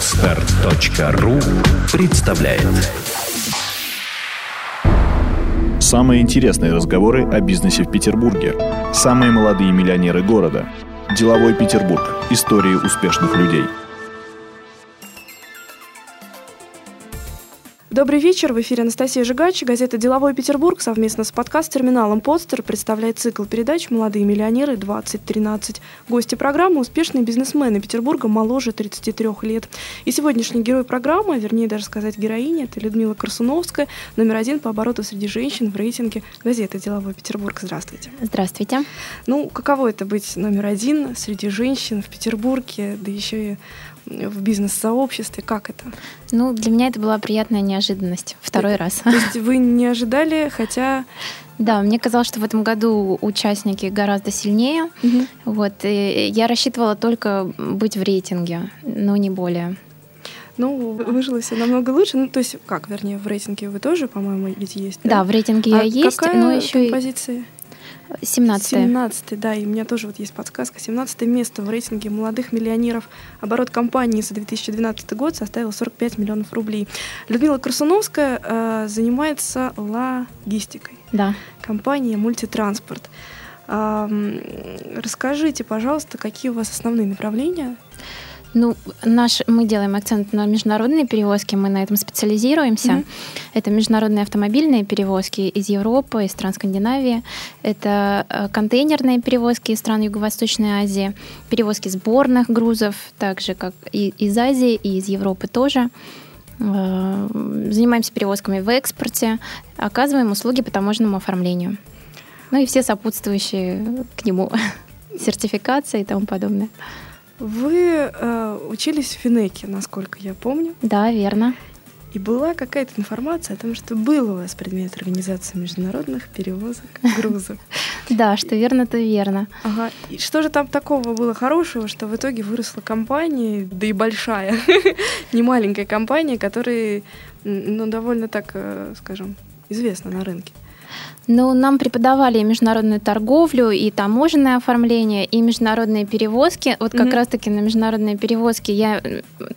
Отстар.ру представляет Самые интересные разговоры о бизнесе в Петербурге. Самые молодые миллионеры города. Деловой Петербург. Истории успешных людей. Добрый вечер. В эфире Анастасия Жигач. Газета «Деловой Петербург» совместно с подкаст-терминалом «Подстер» представляет цикл передач «Молодые миллионеры 2013». Гости программы – успешные бизнесмены Петербурга моложе 33 лет. И сегодняшний герой программы, вернее даже сказать героиня, это Людмила Корсуновская, номер один по обороту среди женщин в рейтинге газеты «Деловой Петербург». Здравствуйте. Здравствуйте. Ну, каково это быть номер один среди женщин в Петербурге, да еще и в бизнес-сообществе? Как это? Ну, для меня это была приятная неожиданность. Второй то, раз. То есть вы не ожидали, хотя... Да, мне казалось, что в этом году участники гораздо сильнее. Угу. Вот, и я рассчитывала только быть в рейтинге, но не более. Ну, выжило все намного лучше. Ну, то есть, как, вернее, в рейтинге вы тоже, по-моему, ведь есть, да? Да, в рейтинге а я есть, но еще и... 17 17 да, и у меня тоже вот есть подсказка. 17 место в рейтинге молодых миллионеров. Оборот компании за 2012 год составил 45 миллионов рублей. Людмила Красуновская э, занимается логистикой. Да. Компания «Мультитранспорт». Э, расскажите, пожалуйста, какие у вас основные направления ну, наш, мы делаем акцент на международные перевозки, мы на этом специализируемся. Mm-hmm. Это международные автомобильные перевозки из Европы, из стран Скандинавии. Это э, контейнерные перевозки из стран Юго-Восточной Азии, перевозки сборных грузов, также как и из Азии, и из Европы тоже. Э, занимаемся перевозками в экспорте, оказываем услуги по таможенному оформлению. Ну и все сопутствующие к нему сертификация и тому подобное. Вы э, учились в Финеке, насколько я помню. Да, верно. И была какая-то информация о том, что был у вас предмет организации международных перевозок грузов. Да, что верно, то верно. Ага. И что же там такого было хорошего, что в итоге выросла компания, да и большая, не маленькая компания, которая, ну, довольно так, э, скажем, известна на рынке? Ну, нам преподавали и международную торговлю, и таможенное оформление, и международные перевозки. Вот как mm-hmm. раз-таки на международные перевозки я,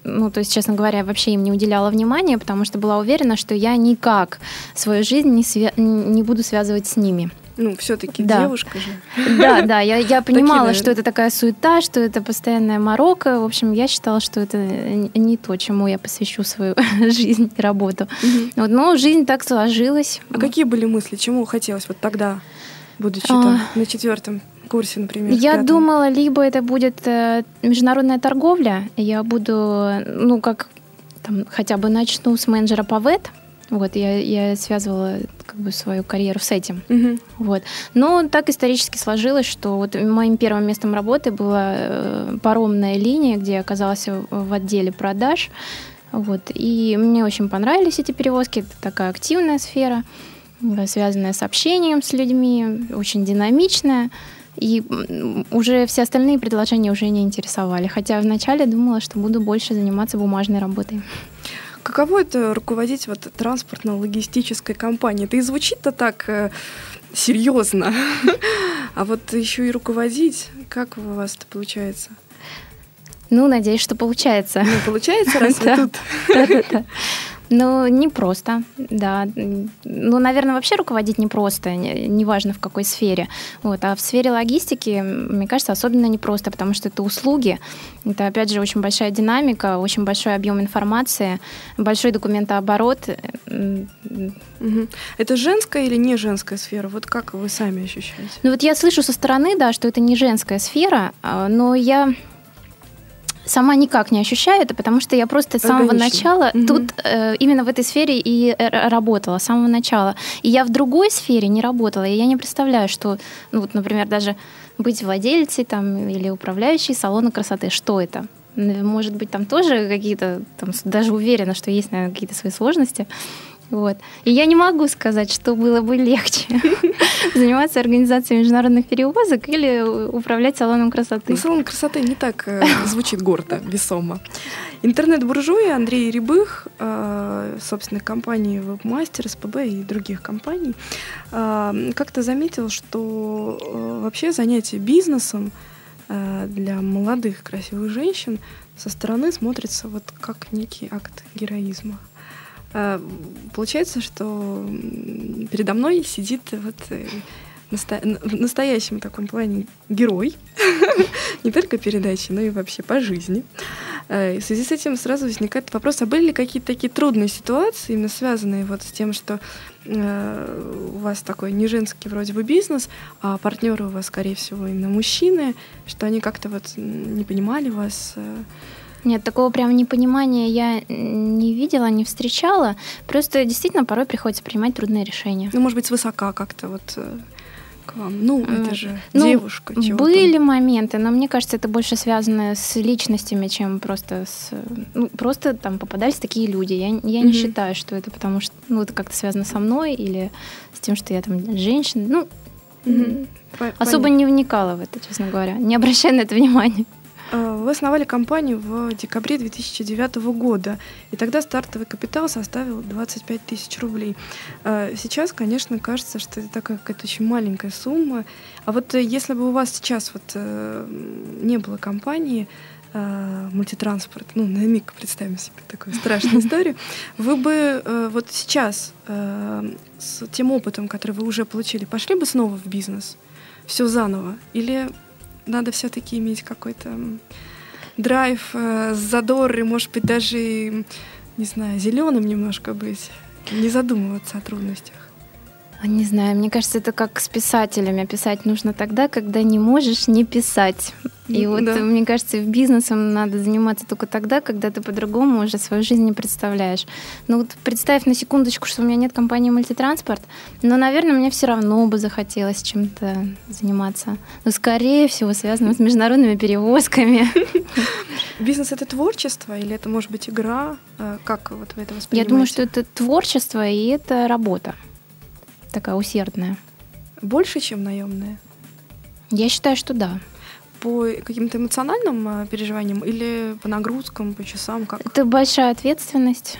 ну, то есть, честно говоря, вообще им не уделяла внимания, потому что была уверена, что я никак свою жизнь не, свя- не буду связывать с ними. Ну, все-таки да. девушка же. Да, да, я, я понимала, Такие, что это такая суета, что это постоянная морока. В общем, я считала, что это не то, чему я посвящу свою жизнь и работу. Угу. Вот, но жизнь так сложилась. А какие были мысли, чему хотелось вот тогда, будучи а... там, на четвертом курсе, например? Я пятом? думала, либо это будет э, международная торговля, я буду, ну, как там, хотя бы начну с менеджера по ВЭТ, вот, я, я связывала как бы свою карьеру с этим. Угу. Вот. Но так исторически сложилось, что вот моим первым местом работы была э, паромная линия, где я оказалась в отделе продаж. Вот. И мне очень понравились эти перевозки. Это такая активная сфера, связанная с общением с людьми, очень динамичная. И уже все остальные предложения уже не интересовали. Хотя вначале думала, что буду больше заниматься бумажной работой. Каково это руководить вот транспортно-логистической компанией? Это и звучит-то так э, серьезно. а вот еще и руководить, как у вас это получается? Ну, надеюсь, что получается. Ну, получается, раз вы тут. Ну, не просто, да. Ну, наверное, вообще руководить не просто, неважно в какой сфере. Вот. А в сфере логистики, мне кажется, особенно непросто, потому что это услуги. Это, опять же, очень большая динамика, очень большой объем информации, большой документооборот. Угу. Это женская или не женская сфера? Вот как вы сами ощущаете? Ну, вот я слышу со стороны, да, что это не женская сфера, а, но я сама никак не ощущаю это, потому что я просто с самого начала угу. тут э, именно в этой сфере и э, работала, с самого начала. И я в другой сфере не работала, и я не представляю, что, ну вот, например, даже быть владельцей там или управляющей салона красоты, что это? Может быть, там тоже какие-то, там, даже уверена, что есть, наверное, какие-то свои сложности. Вот. И я не могу сказать, что было бы легче заниматься организацией международных перевозок или управлять салоном красоты. Ну, салон красоты не так э, звучит гордо, весомо. Интернет-буржуи Андрей Рябых, э, собственной компании Webmaster, СПБ и других компаний, э, как-то заметил, что вообще занятие бизнесом для молодых красивых женщин со стороны смотрится вот как некий акт героизма. Э, получается, что передо мной сидит вот э, в настоящем таком плане герой, не только передачи, но и вообще по жизни. Э, и в связи с этим сразу возникает вопрос, а были ли какие-то такие трудные ситуации, именно связанные вот с тем, что э, у вас такой не женский вроде бы бизнес, а партнеры у вас, скорее всего, именно мужчины, что они как-то вот не понимали вас, нет, такого прям непонимания я не видела, не встречала. Просто действительно порой приходится принимать трудные решения. Ну, может быть, свысока как-то вот к вам? Ну, это же ну, девушка. Были там. моменты, но мне кажется, это больше связано с личностями, чем просто с... Ну, просто там попадались такие люди. Я, я mm-hmm. не считаю, что это потому что... Ну, это как-то связано со мной или с тем, что я там женщина. Ну, mm-hmm. особо не вникала в это, честно говоря. Не обращая на это внимания. Э, вы основали компанию в декабре 2009 года, и тогда стартовый капитал составил 25 тысяч рублей. Э, сейчас, конечно, кажется, что это такая какая-то очень маленькая сумма. А вот если бы у вас сейчас вот э, не было компании, мультитранспорт, ну, на миг представим себе такую страшную историю, вы бы вот сейчас с тем опытом, который вы уже получили, пошли бы снова в бизнес? Все заново? Или надо все-таки иметь какой-то драйв, э, задор, и, может быть, даже, не знаю, зеленым немножко быть, не задумываться о трудностях. Не знаю, мне кажется, это как с писателями. Писать нужно тогда, когда не можешь не писать. И вот, да. мне кажется, бизнесом надо заниматься только тогда, когда ты по-другому уже свою жизнь не представляешь. Ну вот представь на секундочку, что у меня нет компании мультитранспорт, но, наверное, мне все равно бы захотелось чем-то заниматься. Но, скорее всего, связано с международными перевозками. Бизнес — это творчество или это, может быть, игра? Э, как вот вы это воспринимаете? Я думаю, что это творчество и это работа такая усердная. Больше, чем наемная? Я считаю, что да. По каким-то эмоциональным а, переживаниям или по нагрузкам, по часам? Как? Это большая ответственность.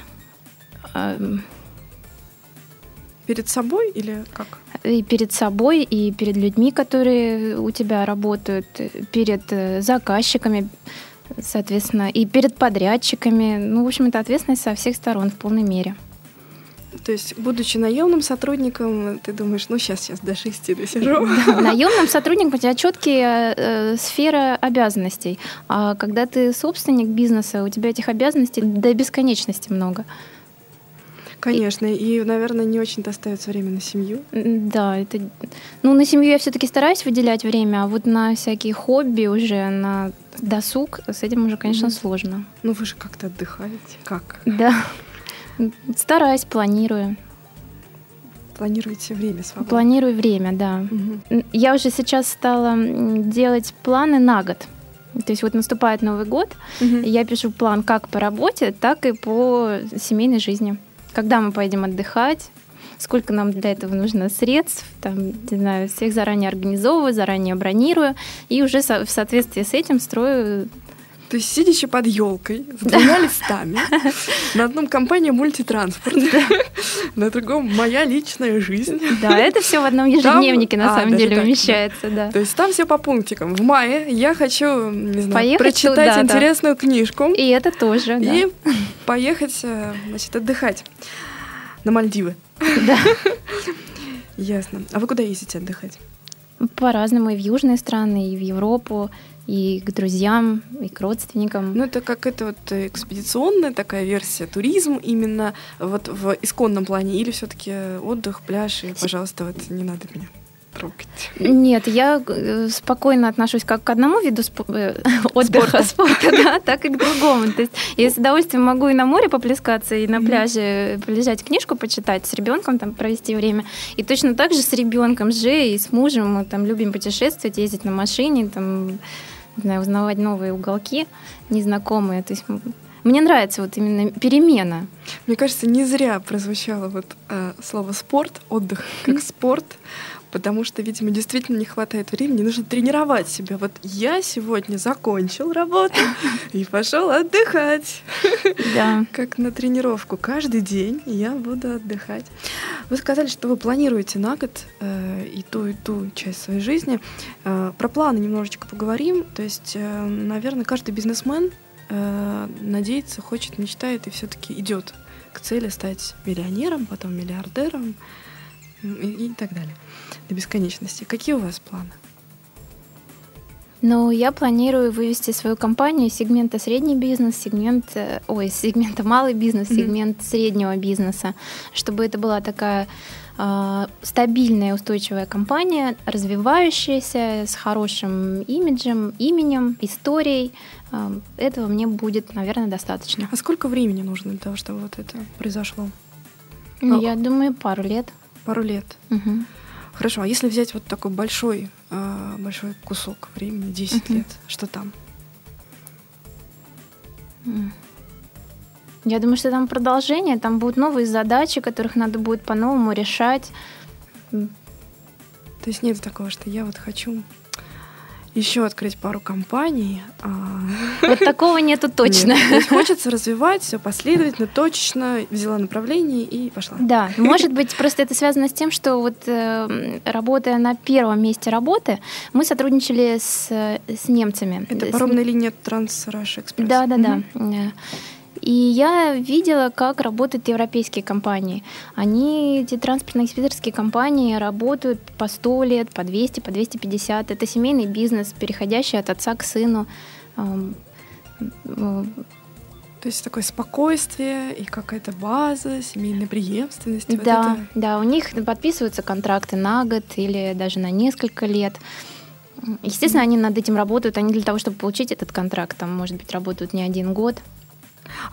Перед собой или как? И перед собой, и перед людьми, которые у тебя работают, перед э, заказчиками, соответственно, и перед подрядчиками. Ну, в общем, это ответственность со всех сторон в полной мере. То есть, будучи наемным сотрудником, ты думаешь, ну сейчас, сейчас до шести досижу. Да, наемным сотрудником у тебя четкие э, сферы обязанностей. А когда ты собственник бизнеса, у тебя этих обязанностей до бесконечности много. Конечно, и, и наверное, не очень достается время на семью. Да, это. Ну, на семью я все-таки стараюсь выделять время, а вот на всякие хобби уже, на досуг, с этим уже, конечно, mm-hmm. сложно. Ну, вы же как-то отдыхаете. Как? Да. Стараюсь, планирую. Планируете время свободное? Планирую время, да. Угу. Я уже сейчас стала делать планы на год. То есть вот наступает Новый год, угу. я пишу план как по работе, так и по семейной жизни. Когда мы поедем отдыхать, сколько нам для этого нужно средств, там, не знаю, всех заранее организовываю, заранее бронирую, и уже в соответствии с этим строю то есть, сидящий под елкой с двумя листами, на одном компания мультитранспорт, на другом моя личная жизнь. Да, это все в одном ежедневнике на а, самом деле умещается, да. То есть там все по пунктикам. В мае я хочу, не знаю, прочитать интересную книжку. И это тоже, И поехать, э, значит, отдыхать на Мальдивы. Да. Ясно. А вы куда ездите отдыхать? По-разному. И в южные страны, и в Европу и к друзьям, и к родственникам. Ну, это как это вот экспедиционная такая версия, туризм именно вот в исконном плане, или все-таки отдых, пляж, и, пожалуйста, вот не надо меня трогать. Нет, я э, спокойно отношусь как к одному виду спо- э, отдыха, спорта, спорта да, так и к другому. То есть я с удовольствием могу и на море поплескаться, и на пляже полежать, книжку почитать, с ребенком там провести время. И точно так же с ребенком же и с мужем мы там любим путешествовать, ездить на машине, там не знаю, узнавать новые уголки незнакомые. То есть мне нравится вот именно перемена. Мне кажется, не зря прозвучало вот э, слово спорт, отдых как спорт потому что, видимо, действительно не хватает времени, нужно тренировать себя. Вот я сегодня закончил работу и пошел отдыхать. Да. Как на тренировку. Каждый день я буду отдыхать. Вы сказали, что вы планируете на год э, и ту, и ту часть своей жизни. Э, про планы немножечко поговорим. То есть, э, наверное, каждый бизнесмен э, надеется, хочет, мечтает и все-таки идет к цели стать миллионером, потом миллиардером и, и так далее до бесконечности. Какие у вас планы? Ну, я планирую вывести свою компанию из сегмента средний бизнес, сегмент, э, ой, сегмента малый бизнес, mm-hmm. сегмент среднего бизнеса, чтобы это была такая стабильная, устойчивая компания, развивающаяся, с хорошим имиджем, именем, историей. Э, этого мне будет, наверное, достаточно. А сколько времени нужно для того, чтобы вот это произошло? Ну, я думаю, пару лет. Пару лет. Угу. Хорошо, а если взять вот такой большой, большой кусок времени, 10 uh-huh. лет, что там? Я думаю, что там продолжение, там будут новые задачи, которых надо будет по-новому решать. То есть нет такого, что я вот хочу еще открыть пару компаний. А... Вот такого нету точно. Нет. То есть хочется развивать все последовательно, точно, взяла направление и пошла. Да, может быть, просто это связано с тем, что вот э, работая на первом месте работы, мы сотрудничали с, с немцами. Это паромная линия Трансраш Экспресс. Да, да, да. И я видела, как работают европейские компании. Они, эти транспортно-экспедиторские компании, работают по 100 лет, по 200, по 250. Это семейный бизнес, переходящий от отца к сыну. То есть такое спокойствие и какая-то база, семейная преемственность. Да, вот это... да, у них подписываются контракты на год или даже на несколько лет. Естественно, они над этим работают, они для того, чтобы получить этот контракт, там, может быть, работают не один год.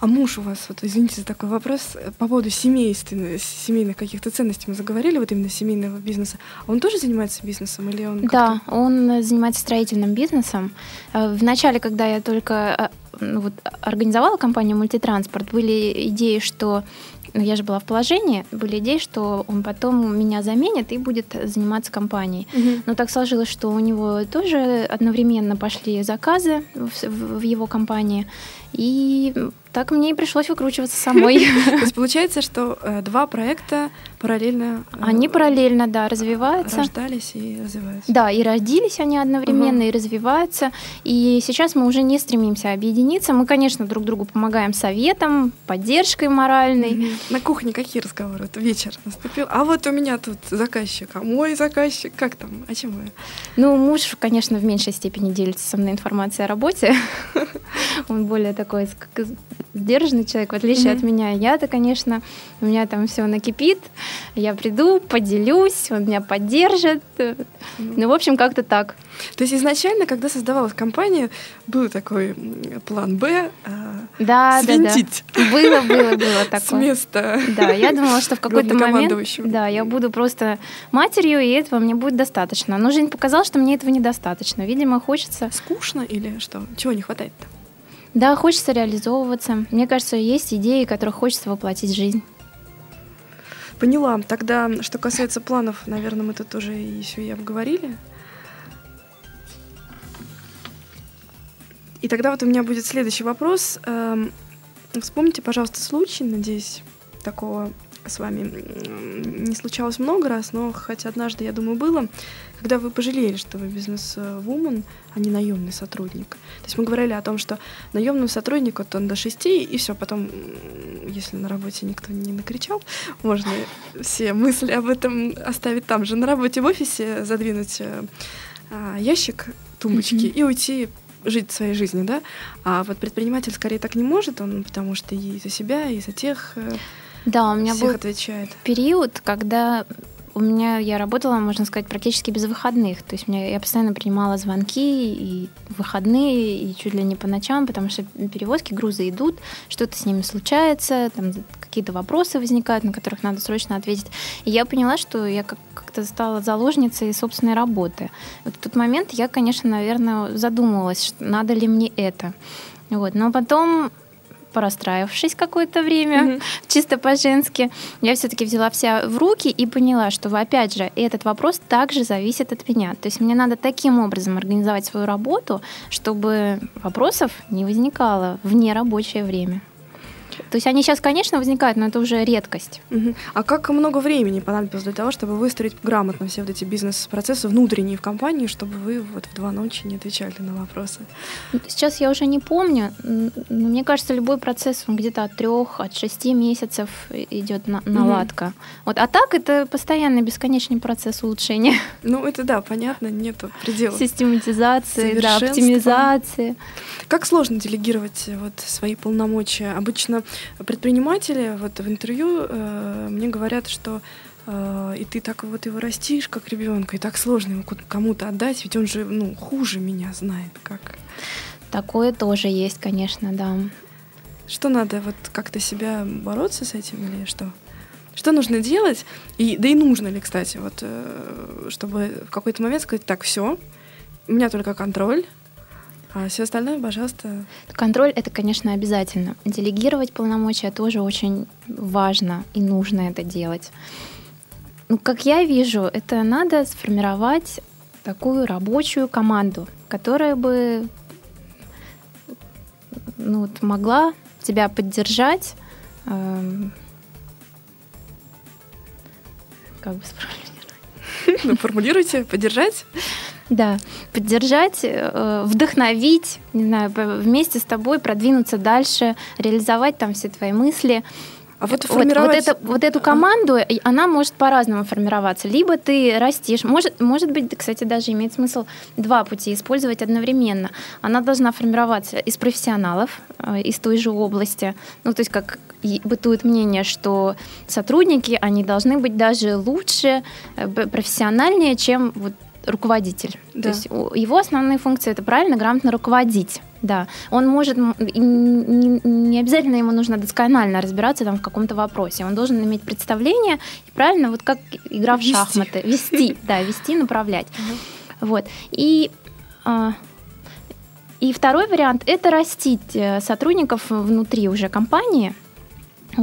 А муж у вас, вот извините за такой вопрос, э, по поводу семейственных, семейных каких-то ценностей мы заговорили, вот именно семейного бизнеса. А он тоже занимается бизнесом или он? Да, он занимается строительным бизнесом. Э, в начале, когда я только э, вот, организовала компанию «Мультитранспорт», были идеи, что ну, я же была в положении, были идеи, что он потом меня заменит и будет заниматься компанией. Угу. Но так сложилось, что у него тоже одновременно пошли заказы в, в, в его компании, и так мне и пришлось выкручиваться самой. То есть получается, что э, два проекта параллельно... Э, они параллельно, да, развиваются. Рождались и развиваются. Да, и родились они одновременно, и развиваются. И сейчас мы уже не стремимся объединиться. Мы, конечно, друг другу помогаем советом, поддержкой моральной. На кухне какие разговоры? Вот вечер наступил. А вот у меня тут заказчик, а мой заказчик, как там, о чем вы? Ну, муж, конечно, в меньшей степени делится со мной информацией о работе. Он более такой сдержанный человек, в отличие mm-hmm. от меня. Я-то, конечно, у меня там все накипит. Я приду, поделюсь, он меня поддержит. Mm-hmm. Ну, в общем, как-то так. То есть изначально, когда создавалась компания, был такой план Б э, да, свинтить. Да, да. Было, было, было такое. С места. Да, я думала, что в какой-то момент да, я буду просто матерью, и этого мне будет достаточно. Но жизнь показала, что мне этого недостаточно. Видимо, хочется... Скучно или что? Чего не хватает-то? Да, хочется реализовываться. Мне кажется, есть идеи, которых хочется воплотить в жизнь. Поняла. Тогда, что касается планов, наверное, мы тут уже еще и обговорили. И тогда вот у меня будет следующий вопрос. Эм, вспомните, пожалуйста, случай, надеюсь, такого с вами не случалось много раз, но хоть однажды, я думаю, было, когда вы пожалели, что вы бизнес-вумен, а не наемный сотрудник. То есть мы говорили о том, что наемный сотрудник, вот он до шести, и все, потом, если на работе никто не накричал, можно все мысли об этом оставить там же, на работе в офисе задвинуть э, а, ящик тумбочки mm-hmm. и уйти жить своей жизнью, да? А вот предприниматель скорее так не может, он потому что и за себя, и за тех э, да, у меня всех был отвечает. период, когда у меня я работала, можно сказать, практически без выходных. То есть меня, я постоянно принимала звонки и выходные, и чуть ли не по ночам, потому что перевозки, грузы идут, что-то с ними случается, там какие-то вопросы возникают, на которых надо срочно ответить. И я поняла, что я как-то стала заложницей собственной работы. Вот в тот момент я, конечно, наверное, задумывалась, надо ли мне это. Вот. Но потом порастраивавшись какое-то время, mm-hmm. чисто по-женски, я все-таки взяла вся в руки и поняла, что, опять же, этот вопрос также зависит от меня. То есть мне надо таким образом организовать свою работу, чтобы вопросов не возникало в нерабочее время. То есть они сейчас, конечно, возникают, но это уже редкость. Угу. А как много времени понадобилось для того, чтобы выстроить грамотно все вот эти бизнес-процессы внутренние в компании, чтобы вы вот в два ночи не отвечали на вопросы? Сейчас я уже не помню, но мне кажется, любой процесс он где-то от трех, от шести месяцев идет на, наладка. Угу. Вот, а так это постоянный бесконечный процесс улучшения. Ну это да, понятно, нету предела. Систематизации, да, оптимизации. Как сложно делегировать вот свои полномочия? Обычно предприниматели вот в интервью э, мне говорят, что э, и ты так вот его растишь, как ребенка, и так сложно ему кому-то отдать, ведь он же ну, хуже меня знает, как. Такое тоже есть, конечно, да. Что надо, вот как-то себя бороться с этим или что? Что нужно делать? И, да и нужно ли, кстати, вот, э, чтобы в какой-то момент сказать, так, все, у меня только контроль, а все остальное, пожалуйста. Контроль это, конечно, обязательно. Делегировать полномочия тоже очень важно и нужно это делать. Ну, как я вижу, это надо сформировать такую рабочую команду, которая бы ну, вот, могла тебя поддержать. Эм, как бы сформулировать? Ну, формулируйте, поддержать. Да, поддержать, э, вдохновить, не знаю, вместе с тобой продвинуться дальше, реализовать там все твои мысли. А вот, формировать... вот, вот, это, вот эту команду, она может по-разному формироваться. Либо ты растишь, может, может быть, кстати, даже имеет смысл два пути использовать одновременно. Она должна формироваться из профессионалов, э, из той же области. Ну, то есть как бытует мнение, что сотрудники, они должны быть даже лучше, э, профессиональнее, чем вот руководитель. Да. То есть его основные функции это правильно, грамотно руководить. Да, он может, не, обязательно ему нужно досконально разбираться там в каком-то вопросе, он должен иметь представление, и правильно, вот как игра в вести. шахматы, вести, да, вести, направлять. Угу. Вот. И, а, и второй вариант – это растить э, сотрудников внутри уже компании,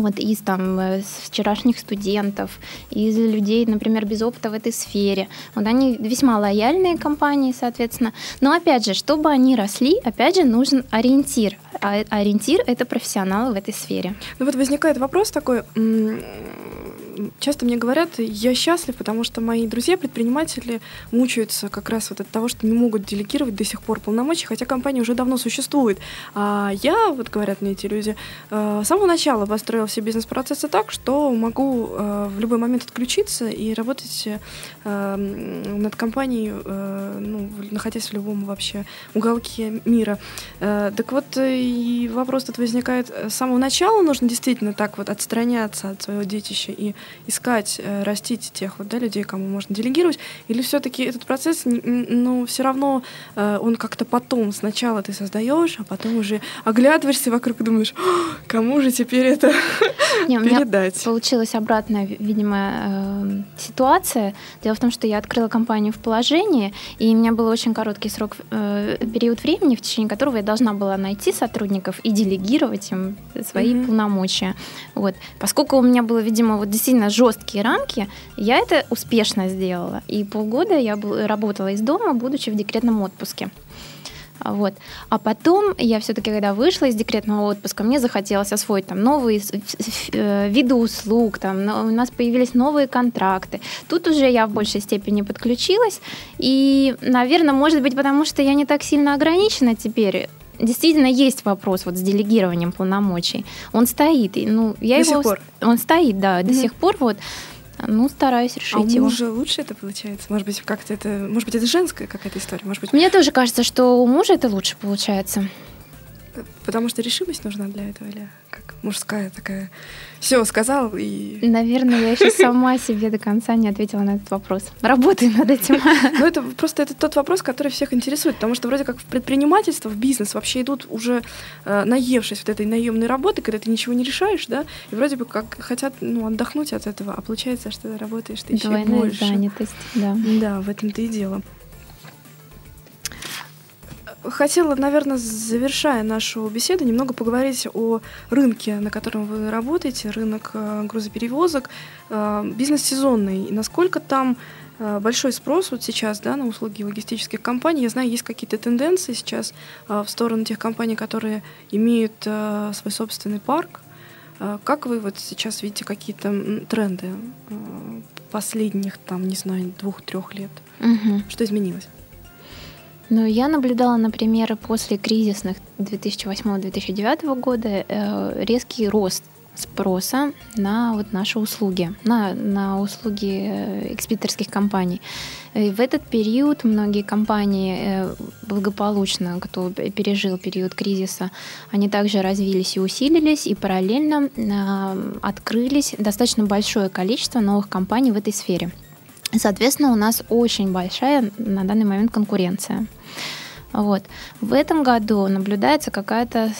вот из там э, вчерашних студентов, из людей, например, без опыта в этой сфере. Вот они весьма лояльные компании, соответственно. Но опять же, чтобы они росли, опять же, нужен ориентир. А ориентир это профессионалы в этой сфере. Ну вот возникает вопрос такой, часто мне говорят, я счастлив, потому что мои друзья-предприниматели мучаются как раз вот от того, что не могут делегировать до сих пор полномочия, хотя компания уже давно существует. А я, вот говорят мне эти люди, э, с самого начала построил все бизнес-процессы так, что могу э, в любой момент отключиться и работать э, над компанией, ну, находясь в любом вообще уголке мира. Так вот, и вопрос тут возникает, с самого начала нужно действительно так вот отстраняться от своего детища и искать, э, растить тех вот, да, людей, кому можно делегировать, или все-таки этот процесс, ну, все равно э, он как-то потом, сначала ты создаешь, а потом уже оглядываешься вокруг и думаешь, кому же теперь это Не, передать? Получилась обратная, видимо, э, ситуация. Дело в том, что я открыла компанию в положении, и у меня был очень короткий срок, период времени, в течение которого я должна была найти сотрудников и делегировать им свои mm-hmm. полномочия. Вот. Поскольку у меня было, видимо, вот действительно действительно жесткие рамки, я это успешно сделала. И полгода я работала из дома, будучи в декретном отпуске. Вот. А потом я все-таки, когда вышла из декретного отпуска, мне захотелось освоить там новые э, виды услуг, там, у нас появились новые контракты. Тут уже я в большей степени подключилась. И, наверное, может быть, потому что я не так сильно ограничена теперь действительно есть вопрос вот с делегированием полномочий. Он стоит, и, ну я до его, сих пор. он стоит, да, до mm сих пор вот. Ну, стараюсь решить а у его. мужа лучше это получается? Может быть, как-то это, может быть, это женская какая-то история? Может быть... Мне тоже кажется, что у мужа это лучше получается. Потому что решимость нужна для этого, или как мужская такая все сказал и... Наверное, я еще сама себе до конца не ответила на этот вопрос. Работаю над этим. Ну, это просто это тот вопрос, который всех интересует, потому что вроде как в предпринимательство, в бизнес вообще идут уже э, наевшись вот этой наемной работы, когда ты ничего не решаешь, да, и вроде бы как хотят ну, отдохнуть от этого, а получается, что ты работаешь ты еще больше. занятость, да. Да, в этом-то и дело. Хотела, наверное, завершая нашу беседу, немного поговорить о рынке, на котором вы работаете, рынок э, грузоперевозок, э, бизнес сезонный, насколько там э, большой спрос вот сейчас да, на услуги логистических компаний. Я знаю, есть какие-то тенденции сейчас в сторону тех компаний, которые имеют свой собственный парк. Как вы вот сейчас видите какие-то тренды последних, там, не знаю, двух-трех лет? Угу. Что изменилось? Ну, я наблюдала, например, после кризисных 2008-2009 года э, резкий рост спроса на вот наши услуги, на, на услуги э, экспедиторских компаний. И в этот период многие компании э, благополучно, кто пережил период кризиса, они также развились и усилились, и параллельно открылись достаточно большое количество новых компаний в этой сфере. Соответственно, у нас очень большая на данный момент конкуренция. Вот. В этом году наблюдается какая-то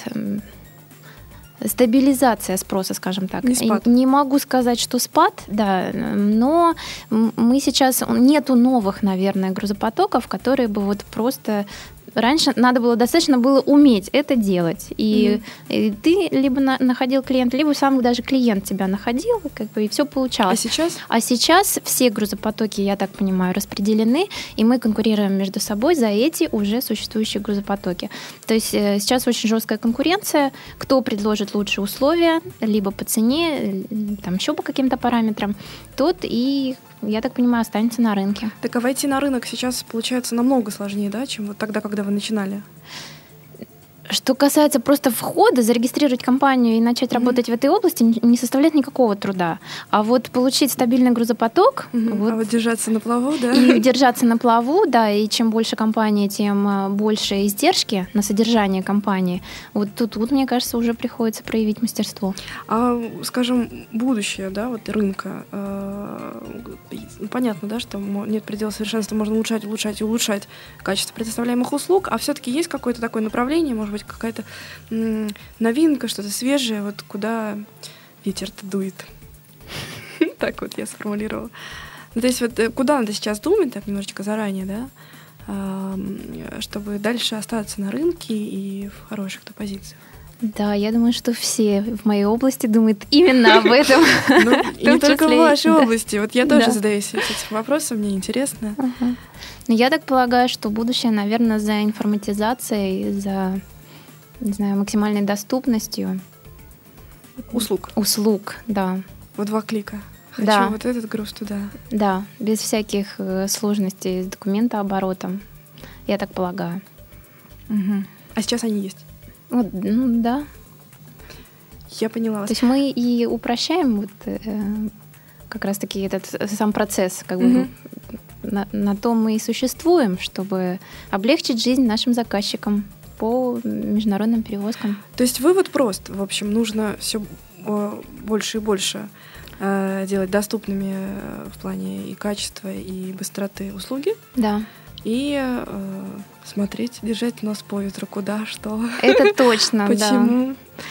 стабилизация спроса, скажем так. Не, спад. не могу сказать, что спад, да, но мы сейчас нету новых, наверное, грузопотоков, которые бы вот просто раньше надо было достаточно было уметь это делать. И, mm-hmm. и ты либо на, находил клиента, либо сам даже клиент тебя находил, как бы, и все получалось. А сейчас? А сейчас все грузопотоки, я так понимаю, распределены, и мы конкурируем между собой за эти уже существующие грузопотоки. То есть э, сейчас очень жесткая конкуренция, кто предложит лучшие условия, либо по цене, там еще по каким-то параметрам, тот и я так понимаю, останется на рынке. Так а войти на рынок сейчас получается намного сложнее, да, чем вот тогда, когда вы начинали? Что касается просто входа, зарегистрировать компанию и начать mm-hmm. работать в этой области не составляет никакого труда. А вот получить стабильный грузопоток... Mm-hmm. Вот, а вот держаться на плаву, да? И держаться на плаву, да, и чем больше компания, тем а, больше издержки на содержание компании. Вот тут, вот, мне кажется, уже приходится проявить мастерство. А, скажем, будущее, да, вот рынка. Э, понятно, да, что нет предела совершенства, можно улучшать, улучшать и улучшать качество предоставляемых услуг, а все-таки есть какое-то такое направление, может быть, быть какая-то новинка, что-то свежее, вот куда ветер-то дует. Так вот я сформулировала. Ну, то есть вот э, куда надо сейчас думать, так немножечко заранее, да, чтобы дальше остаться на рынке и в хороших-то позициях. Да, я думаю, что все в моей области думают именно об этом. Ну, и не только в вашей области. Вот я тоже задаюсь этим вопросом, мне интересно. Но я так полагаю, что будущее, наверное, за информатизацией, за не знаю, максимальной доступностью. Услуг. Услуг, да. В два клика. Хочу да. вот этот груз туда. Да, без всяких э, сложностей с документооборотом. Я так полагаю. Угу. А сейчас они есть? Вот, ну да. Я поняла вас. То есть мы и упрощаем вот э, как раз-таки этот сам процесс, как угу. бы на, на то мы и существуем, чтобы облегчить жизнь нашим заказчикам по международным перевозкам. То есть вывод прост. В общем, нужно все э, больше и больше э, делать доступными э, в плане и качества, и быстроты услуги. Да. И э, смотреть, держать нос по ветру, куда, что. Это точно, Почему. Да.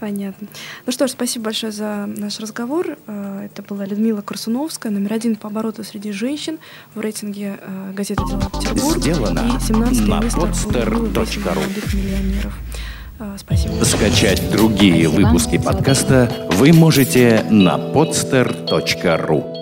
Понятно. Ну что ж, спасибо большое за наш разговор. Э, это была Людмила Корсуновская, номер один по обороту среди женщин в рейтинге э, газеты «Дела Петербург». Сделано и 17 на podster.ru миллионеров. Э, спасибо. Скачать другие выпуски подкаста вы можете на podster.ru